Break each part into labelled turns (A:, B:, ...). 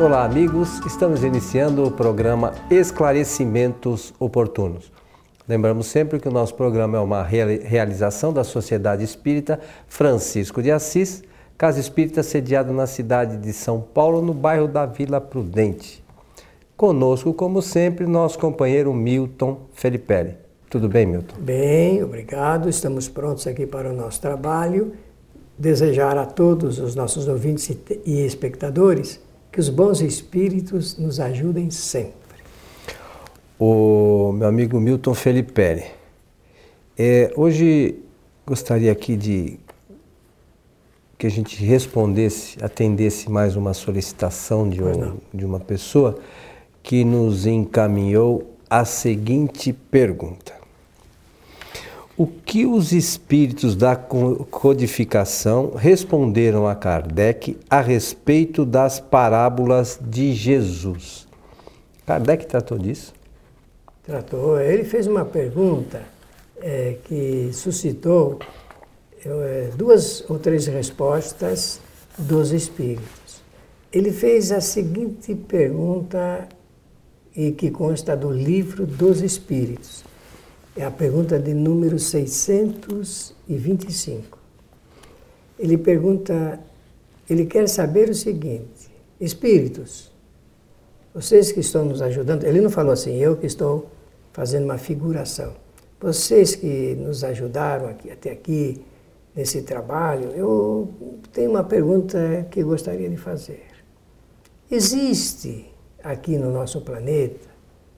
A: Olá, amigos. Estamos iniciando o programa Esclarecimentos Oportunos. Lembramos sempre que o nosso programa é uma realização da Sociedade Espírita Francisco de Assis, Casa Espírita sediada na cidade de São Paulo, no bairro da Vila Prudente. Conosco, como sempre, nosso companheiro Milton Felipe. Tudo bem, Milton?
B: Bem, obrigado. Estamos prontos aqui para o nosso trabalho. Desejar a todos os nossos ouvintes e espectadores que os bons espíritos nos ajudem sempre.
A: O meu amigo Milton Felipe, é, hoje gostaria aqui de que a gente respondesse, atendesse mais uma solicitação de, um, de uma pessoa que nos encaminhou a seguinte pergunta. O que os espíritos da codificação responderam a Kardec a respeito das parábolas de Jesus? Kardec tratou disso?
B: Tratou. Ele fez uma pergunta é, que suscitou é, duas ou três respostas dos espíritos. Ele fez a seguinte pergunta, e que consta do livro dos espíritos. É a pergunta de número 625. Ele pergunta, ele quer saber o seguinte: Espíritos, vocês que estão nos ajudando, ele não falou assim, eu que estou fazendo uma figuração. Vocês que nos ajudaram aqui, até aqui nesse trabalho, eu tenho uma pergunta que gostaria de fazer. Existe aqui no nosso planeta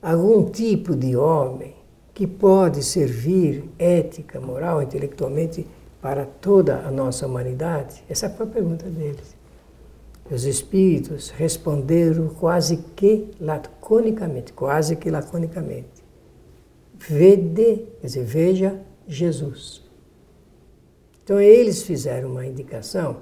B: algum tipo de homem que pode servir ética, moral, intelectualmente para toda a nossa humanidade? Essa foi a pergunta deles. Os espíritos responderam quase que laconicamente, quase que laconicamente. Vede, quer dizer, veja Jesus. Então eles fizeram uma indicação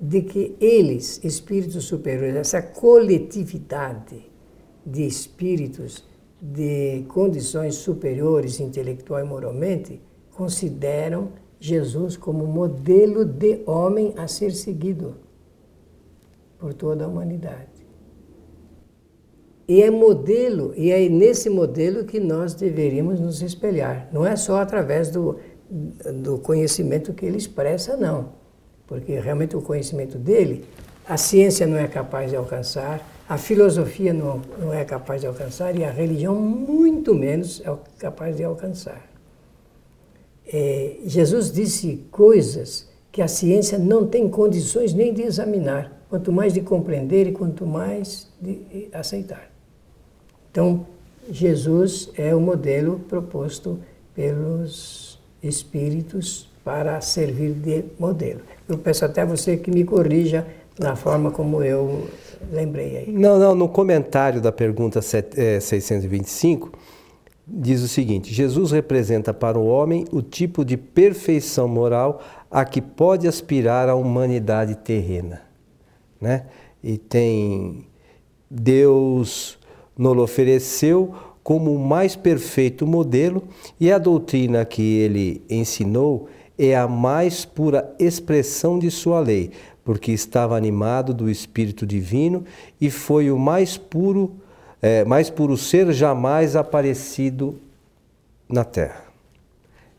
B: de que eles, espíritos superiores, essa coletividade de espíritos de condições superiores intelectual e moralmente consideram Jesus como modelo de homem a ser seguido por toda a humanidade. E é modelo, e é nesse modelo que nós deveríamos nos espelhar. Não é só através do, do conhecimento que ele expressa, não. Porque realmente o conhecimento dele, a ciência não é capaz de alcançar, a filosofia não, não é capaz de alcançar e a religião muito menos é capaz de alcançar. É, Jesus disse coisas que a ciência não tem condições nem de examinar, quanto mais de compreender e quanto mais de aceitar. Então, Jesus é o modelo proposto pelos espíritos para servir de modelo. Eu peço até você que me corrija na forma como eu lembrei aí.
A: Não, não, no comentário da pergunta 625 é, diz o seguinte: Jesus representa para o homem o tipo de perfeição moral a que pode aspirar a humanidade terrena, né? E tem Deus nos ofereceu como o mais perfeito modelo e a doutrina que ele ensinou é a mais pura expressão de sua lei, porque estava animado do Espírito Divino e foi o mais puro, é, mais puro ser jamais aparecido na Terra.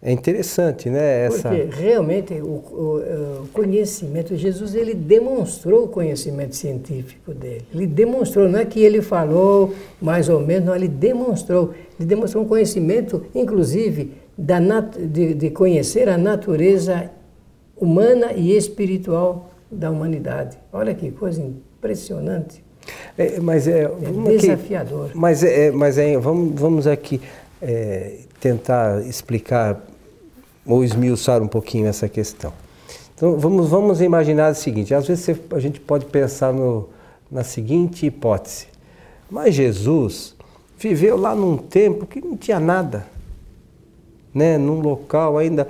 A: É interessante, né?
B: Essa... Porque realmente o, o, o, conhecimento, Jesus ele demonstrou o conhecimento científico dele. Ele demonstrou, não é que ele falou mais ou menos, não, ele demonstrou. Ele demonstrou um conhecimento, inclusive, da de, de conhecer a natureza humana e espiritual da humanidade. Olha que coisa impressionante.
A: É, mas é,
B: é desafiador.
A: Aqui, mas é, é, mas é, vamos, vamos aqui é, tentar explicar ou esmiuçar um pouquinho essa questão. Então vamos, vamos imaginar o seguinte: às vezes a gente pode pensar no, na seguinte hipótese. Mas Jesus viveu lá num tempo que não tinha nada, né? num local ainda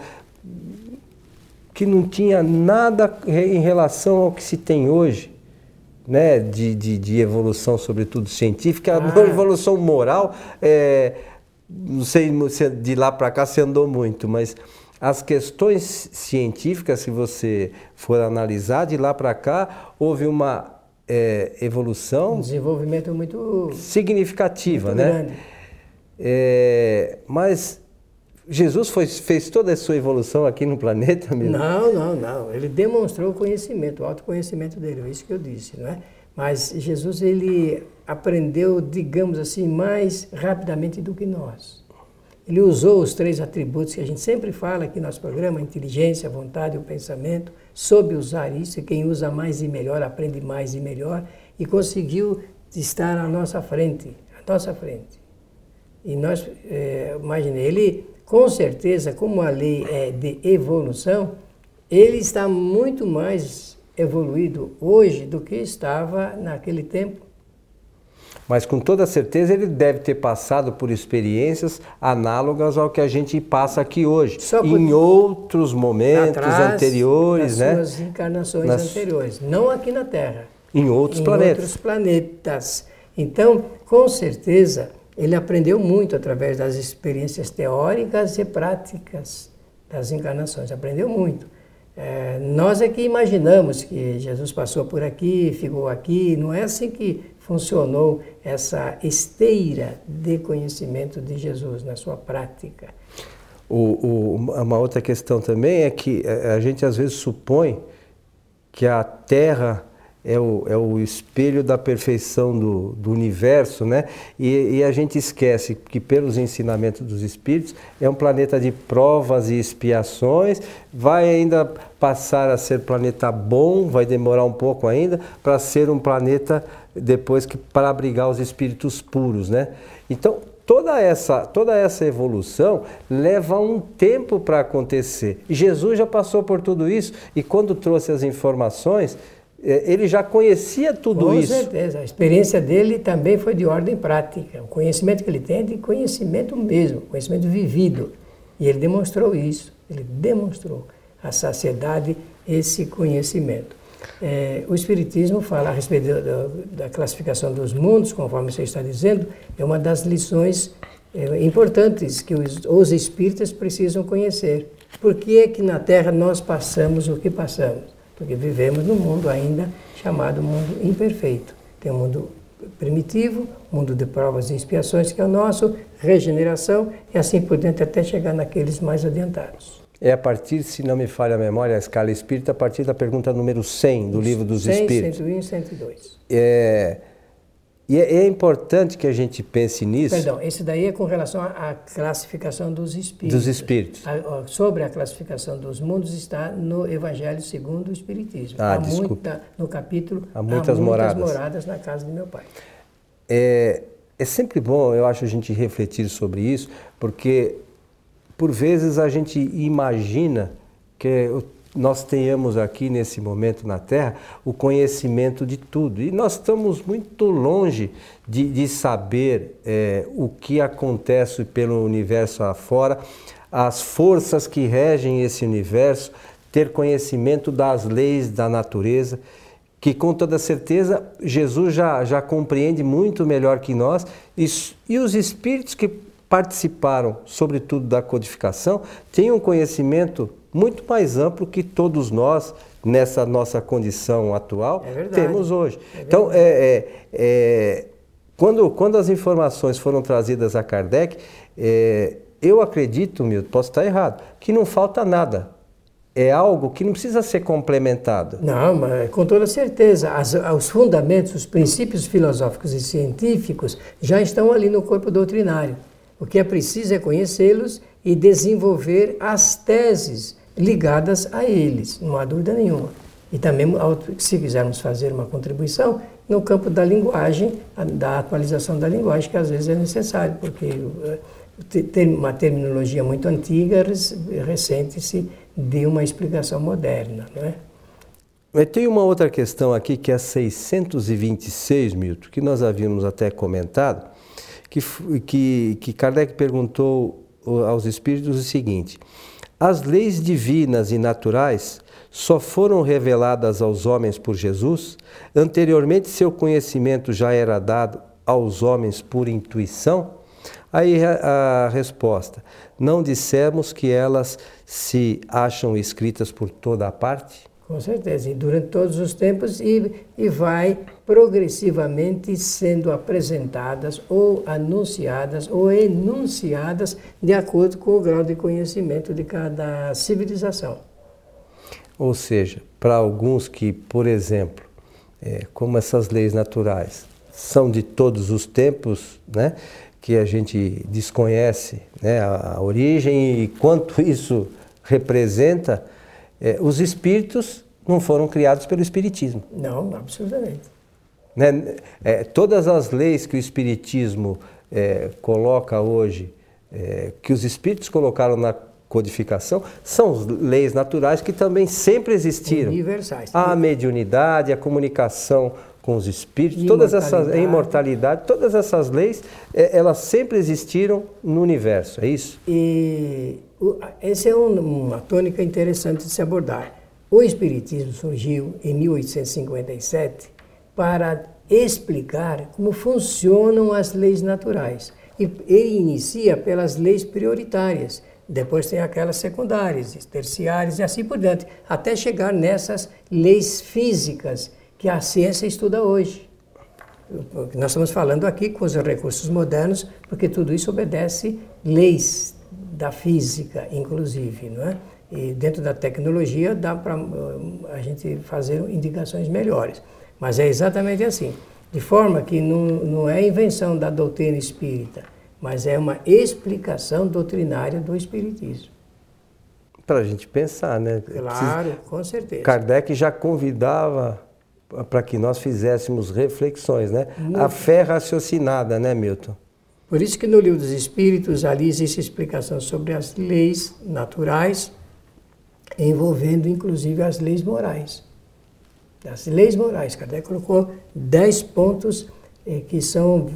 A: que não tinha nada em relação ao que se tem hoje, né, de, de, de evolução, sobretudo científica, ah. a evolução moral, é, não sei se de lá para cá você andou muito, mas as questões científicas, se você for analisar, de lá para cá houve uma é, evolução.
B: Um desenvolvimento muito
A: significativa,
B: muito
A: né? É, mas Jesus foi, fez toda a sua evolução aqui no planeta mesmo?
B: Não, não, não. Ele demonstrou o conhecimento, o autoconhecimento dele, é isso que eu disse, não é? Mas Jesus, ele aprendeu, digamos assim, mais rapidamente do que nós. Ele usou os três atributos que a gente sempre fala aqui no nosso programa, a inteligência, a vontade e o pensamento, soube usar isso, e quem usa mais e melhor aprende mais e melhor, e conseguiu estar à nossa frente, à nossa frente. E nós, é, imagine, ele, com certeza, como a lei é de evolução, ele está muito mais evoluído hoje do que estava naquele tempo.
A: Mas com toda certeza ele deve ter passado por experiências análogas ao que a gente passa aqui hoje, por... em outros momentos
B: Atrás
A: anteriores,
B: das
A: né?
B: Suas encarnações Nas... anteriores, não aqui na Terra.
A: Em outros
B: em
A: planetas.
B: outros planetas. Então, com certeza, ele aprendeu muito através das experiências teóricas e práticas das encarnações. Aprendeu muito. É, nós é que imaginamos que Jesus passou por aqui, ficou aqui. Não é assim que funcionou essa esteira de conhecimento de Jesus na sua prática.
A: O, o, uma outra questão também é que a gente às vezes supõe que a Terra é o, é o espelho da perfeição do, do universo, né? E, e, a gente esquece que, pelos ensinamentos dos Espíritos, é um planeta de provas e expiações, vai ainda passar a ser planeta bom, vai demorar um pouco ainda, para ser um planeta depois que para abrigar os espíritos puros, né? Então, toda essa, toda essa evolução leva um tempo para acontecer. Jesus já passou por tudo isso e quando trouxe as informações, ele já conhecia tudo
B: Com
A: isso.
B: Com certeza. A experiência dele também foi de ordem prática. O conhecimento que ele tem é de conhecimento mesmo, conhecimento vivido. E ele demonstrou isso. Ele demonstrou a saciedade esse conhecimento. É, o Espiritismo fala a respeito da, da, classificação dos mundos, conforme você está dizendo, é uma das lições é, importantes que os, os espíritas precisam conhecer. Por que é que na Terra nós passamos o que passamos? Porque vivemos num mundo ainda chamado mundo imperfeito. Tem um mundo primitivo, mundo de provas e expiações, que é o nosso, regeneração e assim por diante até chegar naqueles mais adiantados.
A: É a partir, se não me falha a memória, a escala espírita, a partir da pergunta número 100 do Livro dos
B: 100,
A: Espíritos.
B: 101 e 102.
A: É, e é, é, importante que a gente pense nisso.
B: Perdão, esse daí é com relação à classificação dos espíritos.
A: Dos espíritos.
B: A, sobre a classificação dos mundos está no Evangelho segundo o Espiritismo.
A: Ah,
B: há
A: desculpa.
B: Muita, no capítulo
A: há muitas, há muitas
B: moradas. moradas na casa de meu pai.
A: É, é sempre bom, eu acho, a gente refletir sobre isso, porque por vezes a gente imagina que nós tenhamos aqui nesse momento na Terra o conhecimento de tudo. E nós estamos muito longe de, de saber é, o que acontece pelo universo afora, as forças que regem esse universo, ter conhecimento das leis da natureza, que com toda certeza Jesus já, já compreende muito melhor que nós, e, e os espíritos que participaram, sobretudo, da codificação, têm um conhecimento muito mais amplo que todos nós, nessa nossa condição atual,
B: é
A: temos hoje. É então, é, é, é, quando, quando as informações foram trazidas a Kardec, é, eu acredito, Milton, posso estar errado, que não falta nada. É algo que não precisa ser complementado.
B: Não, mas com toda certeza. As, os fundamentos, os princípios filosóficos e científicos já estão ali no corpo doutrinário. O que é preciso é conhecê-los e desenvolver as teses ligadas a eles, não há dúvida nenhuma. E também, se quisermos fazer uma contribuição, no campo da linguagem, da atualização da linguagem, que às vezes é necessário, porque eh, uma terminologia muito antiga, recente-se de uma explicação moderna, não é?
A: Mas tem uma outra questão aqui que é a 626, Milton, que nós havíamos até comentado, que, que, que Kardec perguntou aos espíritos o seguinte: as leis divinas e naturais só foram reveladas aos homens por Jesus? Anteriormente, seu conhecimento já era dado aos homens por intuição? Aí a resposta: não dissemos que elas se acham escritas por toda a parte?
B: Com certeza, e durante todos os tempos e, e vai progressivamente sendo apresentadas ou anunciadas ou enunciadas de acordo com o grau de conhecimento de cada civilização.
A: Ou seja, para alguns que, por exemplo, é, como essas leis naturais são de todos os tempos, né, que a gente desconhece né, a, a origem e quanto isso representa, é, os espíritos não foram criados pelo Espiritismo.
B: Não, absolutamente.
A: Né? É, todas as leis que o Espiritismo é, coloca hoje, é, que os espíritos colocaram na codificação, são leis naturais que também sempre existiram.
B: Universais.
A: A mediunidade, a comunicação com os espíritos, todas essas a imortalidade, todas essas leis, é, elas sempre existiram no universo, é isso?
B: E essa é um, uma tônica interessante de se abordar. O espiritismo surgiu em 1857 para explicar como funcionam as leis naturais. E ele inicia pelas leis prioritárias, depois tem aquelas secundárias, terciárias e assim por diante, até chegar nessas leis físicas que a ciência estuda hoje. Nós estamos falando aqui com os recursos modernos, porque tudo isso obedece leis da física, inclusive, não é? E dentro da tecnologia dá para a gente fazer indicações melhores. Mas é exatamente assim. De forma que não, não é invenção da doutrina espírita, mas é uma explicação doutrinária do espiritismo.
A: Para a gente pensar, né?
B: Claro, Precisa... com certeza.
A: Kardec já convidava para que nós fizéssemos reflexões, né? A fé raciocinada, né, Milton?
B: Por isso que no livro dos Espíritos ali existe explicação sobre as leis naturais, envolvendo inclusive as leis morais. As leis morais, Kardec colocou dez pontos eh, que são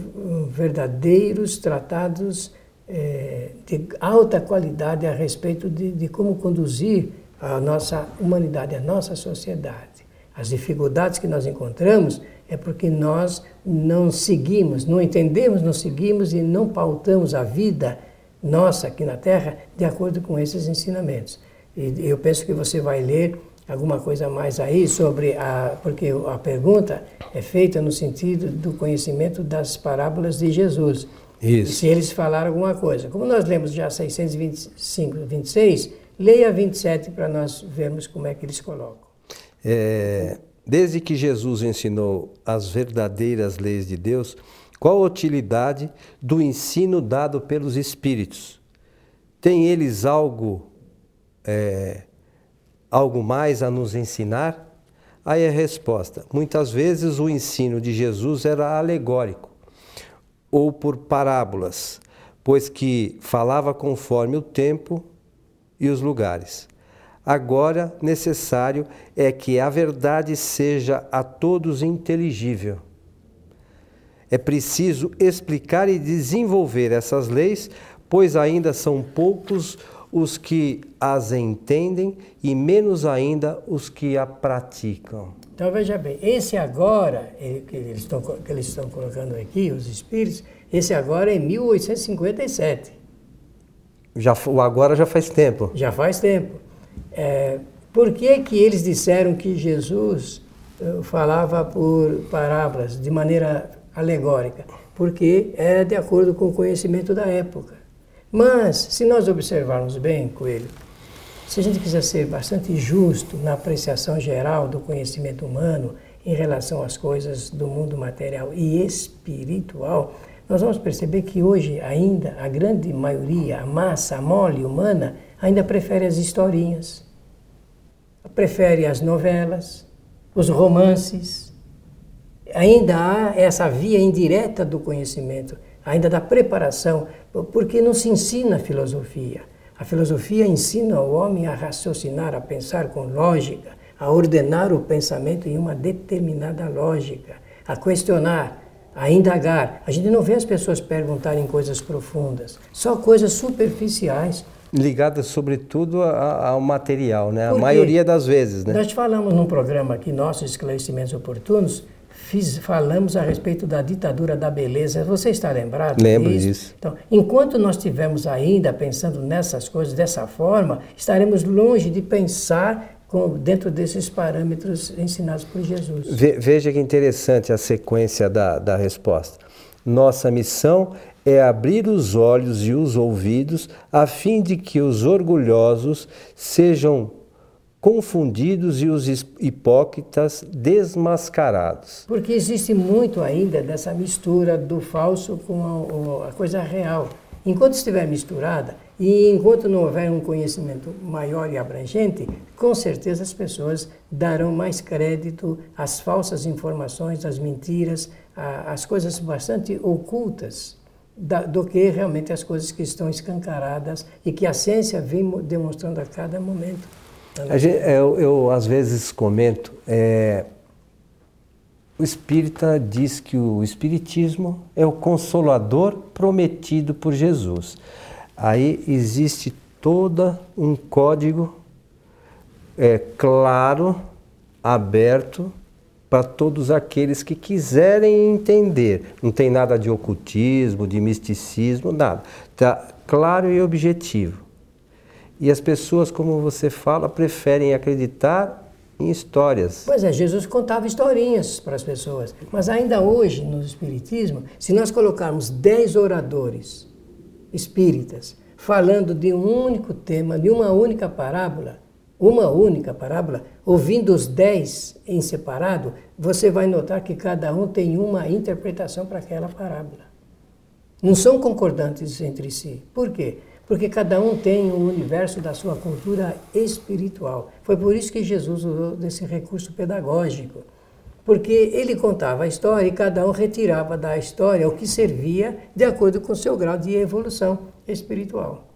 B: verdadeiros tratados eh, de alta qualidade a respeito de, de como conduzir a nossa humanidade, a nossa sociedade. As dificuldades que nós encontramos é porque nós não seguimos, não entendemos, não seguimos e não pautamos a vida nossa aqui na Terra de acordo com esses ensinamentos. E eu penso que você vai ler alguma coisa mais aí sobre a porque a pergunta é feita no sentido do conhecimento das parábolas de Jesus.
A: Isso.
B: E se eles falaram alguma coisa. Como nós lemos já 625, 26, leia 27 para nós vermos como é que eles colocam.
A: É, desde que Jesus ensinou as verdadeiras leis de Deus, qual a utilidade do ensino dado pelos Espíritos? Tem eles algo, é, algo mais a nos ensinar? Aí a resposta: muitas vezes o ensino de Jesus era alegórico ou por parábolas, pois que falava conforme o tempo e os lugares. Agora, necessário é que a verdade seja a todos inteligível. É preciso explicar e desenvolver essas leis, pois ainda são poucos os que as entendem e menos ainda os que a praticam.
B: Então veja bem, esse agora que eles estão, que eles estão colocando aqui, os espíritos, esse agora é 1857.
A: Já, o agora já faz tempo.
B: Já faz tempo. É, por que, que eles disseram que Jesus uh, falava por parábolas, de maneira alegórica? Porque era de acordo com o conhecimento da época. Mas, se nós observarmos bem, Coelho, se a gente quiser ser bastante justo na apreciação geral do conhecimento humano em relação às coisas do mundo material e espiritual, nós vamos perceber que hoje ainda a grande maioria, a massa, a mole humana, ainda prefere as historinhas, prefere as novelas, os romances. Ainda há essa via indireta do conhecimento, ainda da preparação, porque não se ensina a filosofia. A filosofia ensina o homem a raciocinar, a pensar com lógica, a ordenar o pensamento em uma determinada lógica, a questionar, a indagar. A gente não vê as pessoas perguntarem coisas profundas, só coisas superficiais
A: ligada sobretudo ao material, né? a maioria das vezes. Né?
B: Nós falamos num programa aqui, nossos esclarecimentos oportunos, fiz, falamos a respeito da ditadura da beleza. Você está lembrado
A: Lembro disso? disso.
B: Então, enquanto nós estivermos ainda pensando nessas coisas dessa forma, estaremos longe de pensar com, dentro desses parâmetros ensinados por Jesus.
A: Veja que interessante a sequência da, da resposta. Nossa missão é abrir os olhos e os ouvidos a fim de que os orgulhosos sejam confundidos e os hipócritas desmascarados.
B: Porque existe muito ainda dessa mistura do falso com a, a coisa real. Enquanto estiver misturada e enquanto não houver um conhecimento maior e abrangente, com certeza as pessoas darão mais crédito às falsas informações, às mentiras, às coisas bastante ocultas do que realmente as coisas que estão escancaradas e que a ciência vem demonstrando a cada momento.
A: Gente, eu, eu, às vezes comento, é, o espírita diz que o espiritismo é o consolador prometido por Jesus. Aí existe todo um código é, claro, aberto para todos aqueles que quiserem entender. Não tem nada de ocultismo, de misticismo, nada. Está claro e objetivo. E as pessoas, como você fala, preferem acreditar em histórias.
B: Pois é, Jesus contava historinhas para as pessoas. Mas ainda hoje, no Espiritismo, se nós colocarmos dez oradores espíritas falando de um único tema, de uma única parábola, uma única parábola, ouvindo os dez em separado, você vai notar que cada um tem uma interpretação para aquela parábola. Não são concordantes entre si. Por quê? porque cada um tem o universo da sua cultura espiritual. Foi por isso que Jesus usou desse recurso pedagógico, porque ele contava a história e cada um retirava da história o que servia de acordo com o seu grau de evolução espiritual.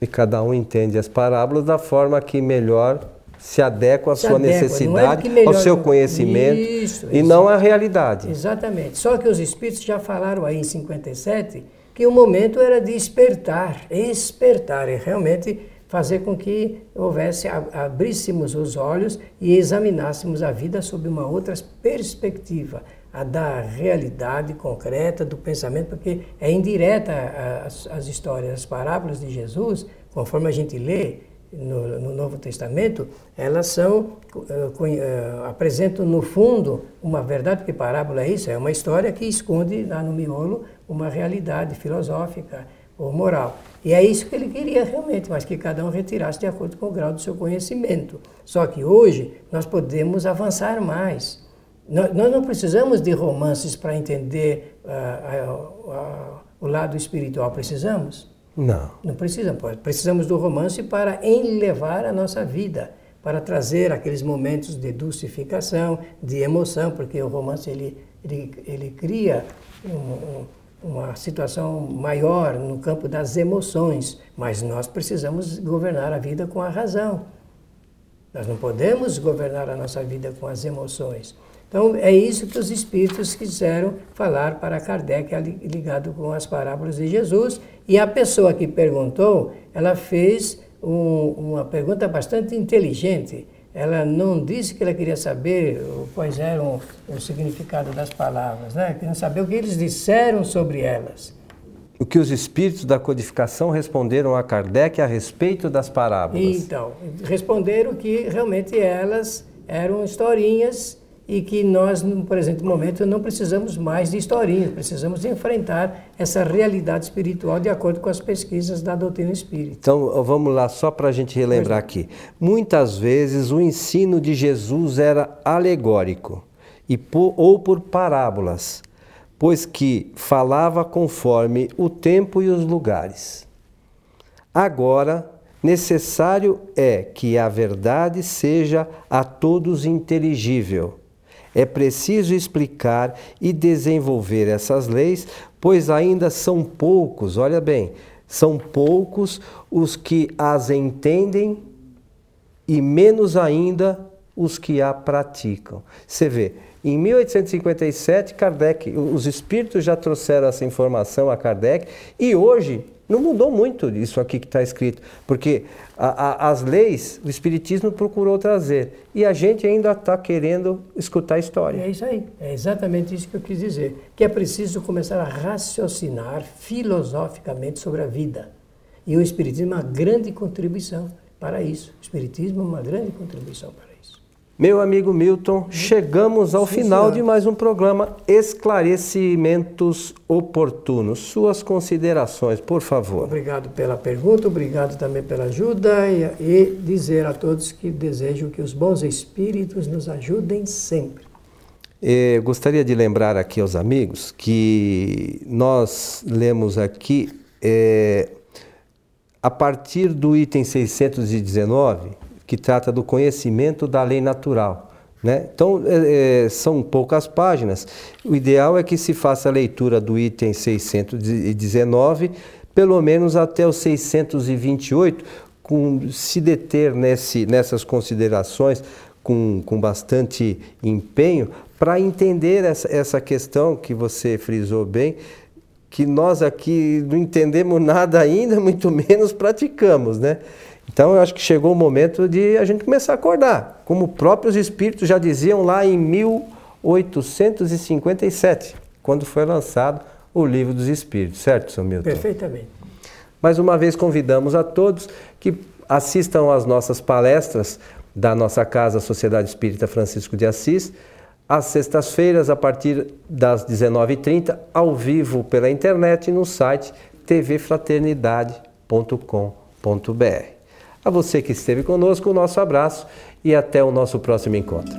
A: E cada um entende as parábolas da forma que melhor se adequa à se sua adequa. É necessidade, é ao seu conhecimento isso, e isso. não à realidade.
B: Exatamente. Só que os espíritos já falaram aí em 57 que o momento era de despertar, despertar e realmente fazer com que houvesse, abríssemos os olhos e examinássemos a vida sob uma outra perspectiva, a da realidade concreta do pensamento, porque é indireta as, as histórias, as parábolas de Jesus, conforme a gente lê, no, no, Novo Testamento, elas são, uh, apresentam no fundo uma verdade, porque parábola é isso, é uma história que esconde lá no miolo uma realidade filosófica ou moral. E é isso que ele queria realmente, mas que cada um retirasse de acordo com o grau do seu conhecimento. Só que hoje nós podemos avançar mais. Nós, não precisamos de romances para entender uh, o lado espiritual, precisamos?
A: Não.
B: Não precisamos. Precisamos do romance para enlevar a nossa vida, para trazer aqueles momentos de dulcificação, de emoção, porque o romance ele, ele, ele cria um, uma situação maior no campo das emoções, mas nós precisamos governar a vida com a razão. Nós não podemos governar a nossa vida com as emoções. Então, é isso que os espíritos quiseram falar para Kardec, ligado com as parábolas de Jesus. E a pessoa que perguntou, ela fez um, uma pergunta bastante inteligente. Ela não disse que ela queria saber quais eram o significado das palavras, né? queria saber o que eles disseram sobre elas.
A: O que os espíritos da codificação responderam a Kardec a respeito das parábolas?
B: Então, responderam que realmente elas eram historinhas e que nós, no presente momento, não precisamos mais de historinhas, precisamos enfrentar essa realidade espiritual de acordo com as pesquisas da doutrina espírita.
A: Então, vamos lá, só para a gente relembrar aqui. Muitas vezes o ensino de Jesus era alegórico e por, ou por parábolas, pois que falava conforme o tempo e os lugares. Agora, necessário é que a verdade seja a todos inteligível é preciso explicar e desenvolver essas leis, pois ainda são poucos, olha bem, são poucos os que as entendem e menos ainda os que a praticam. Você vê, em 1857, Kardec, os espíritos já trouxeram essa informação a Kardec e hoje não mudou muito isso aqui que está escrito, porque a, a, as leis o Espiritismo procurou trazer e a gente ainda está querendo escutar a história.
B: É isso aí, é exatamente isso que eu quis dizer, que é preciso começar a raciocinar filosoficamente sobre a vida. E o Espiritismo é uma grande contribuição para isso. O Espiritismo é uma grande contribuição para.
A: Meu amigo Milton, chegamos ao Sim, final senhor. de mais um programa Esclarecimentos Oportunos. Suas considerações, por favor.
B: Obrigado pela pergunta, obrigado também pela ajuda e, e dizer a todos que desejo que os bons espíritos nos ajudem sempre.
A: Eh, gostaria de lembrar aqui aos amigos que nós lemos aqui eh, a partir do item 619 que trata do conhecimento da lei natural. Né? Então, é, é, são poucas páginas. O ideal é que se faça a leitura do item 619, pelo menos até o 628, com, se deter nesse, nessas considerações com, com bastante empenho, para entender essa, essa questão que você frisou bem, que nós aqui não entendemos nada ainda, muito menos praticamos, né? Então eu acho que chegou o momento de a gente começar a acordar, como próprios espíritos já diziam lá em 1857, quando foi lançado o Livro dos Espíritos, certo, Sr. Milton?
B: Perfeitamente.
A: Mais uma vez convidamos a todos que assistam às nossas palestras da nossa casa Sociedade Espírita Francisco de Assis, às sextas-feiras, a partir das 19h30, ao vivo pela internet no site tvfraternidade.com.br. A você que esteve conosco, o nosso abraço e até o nosso próximo encontro.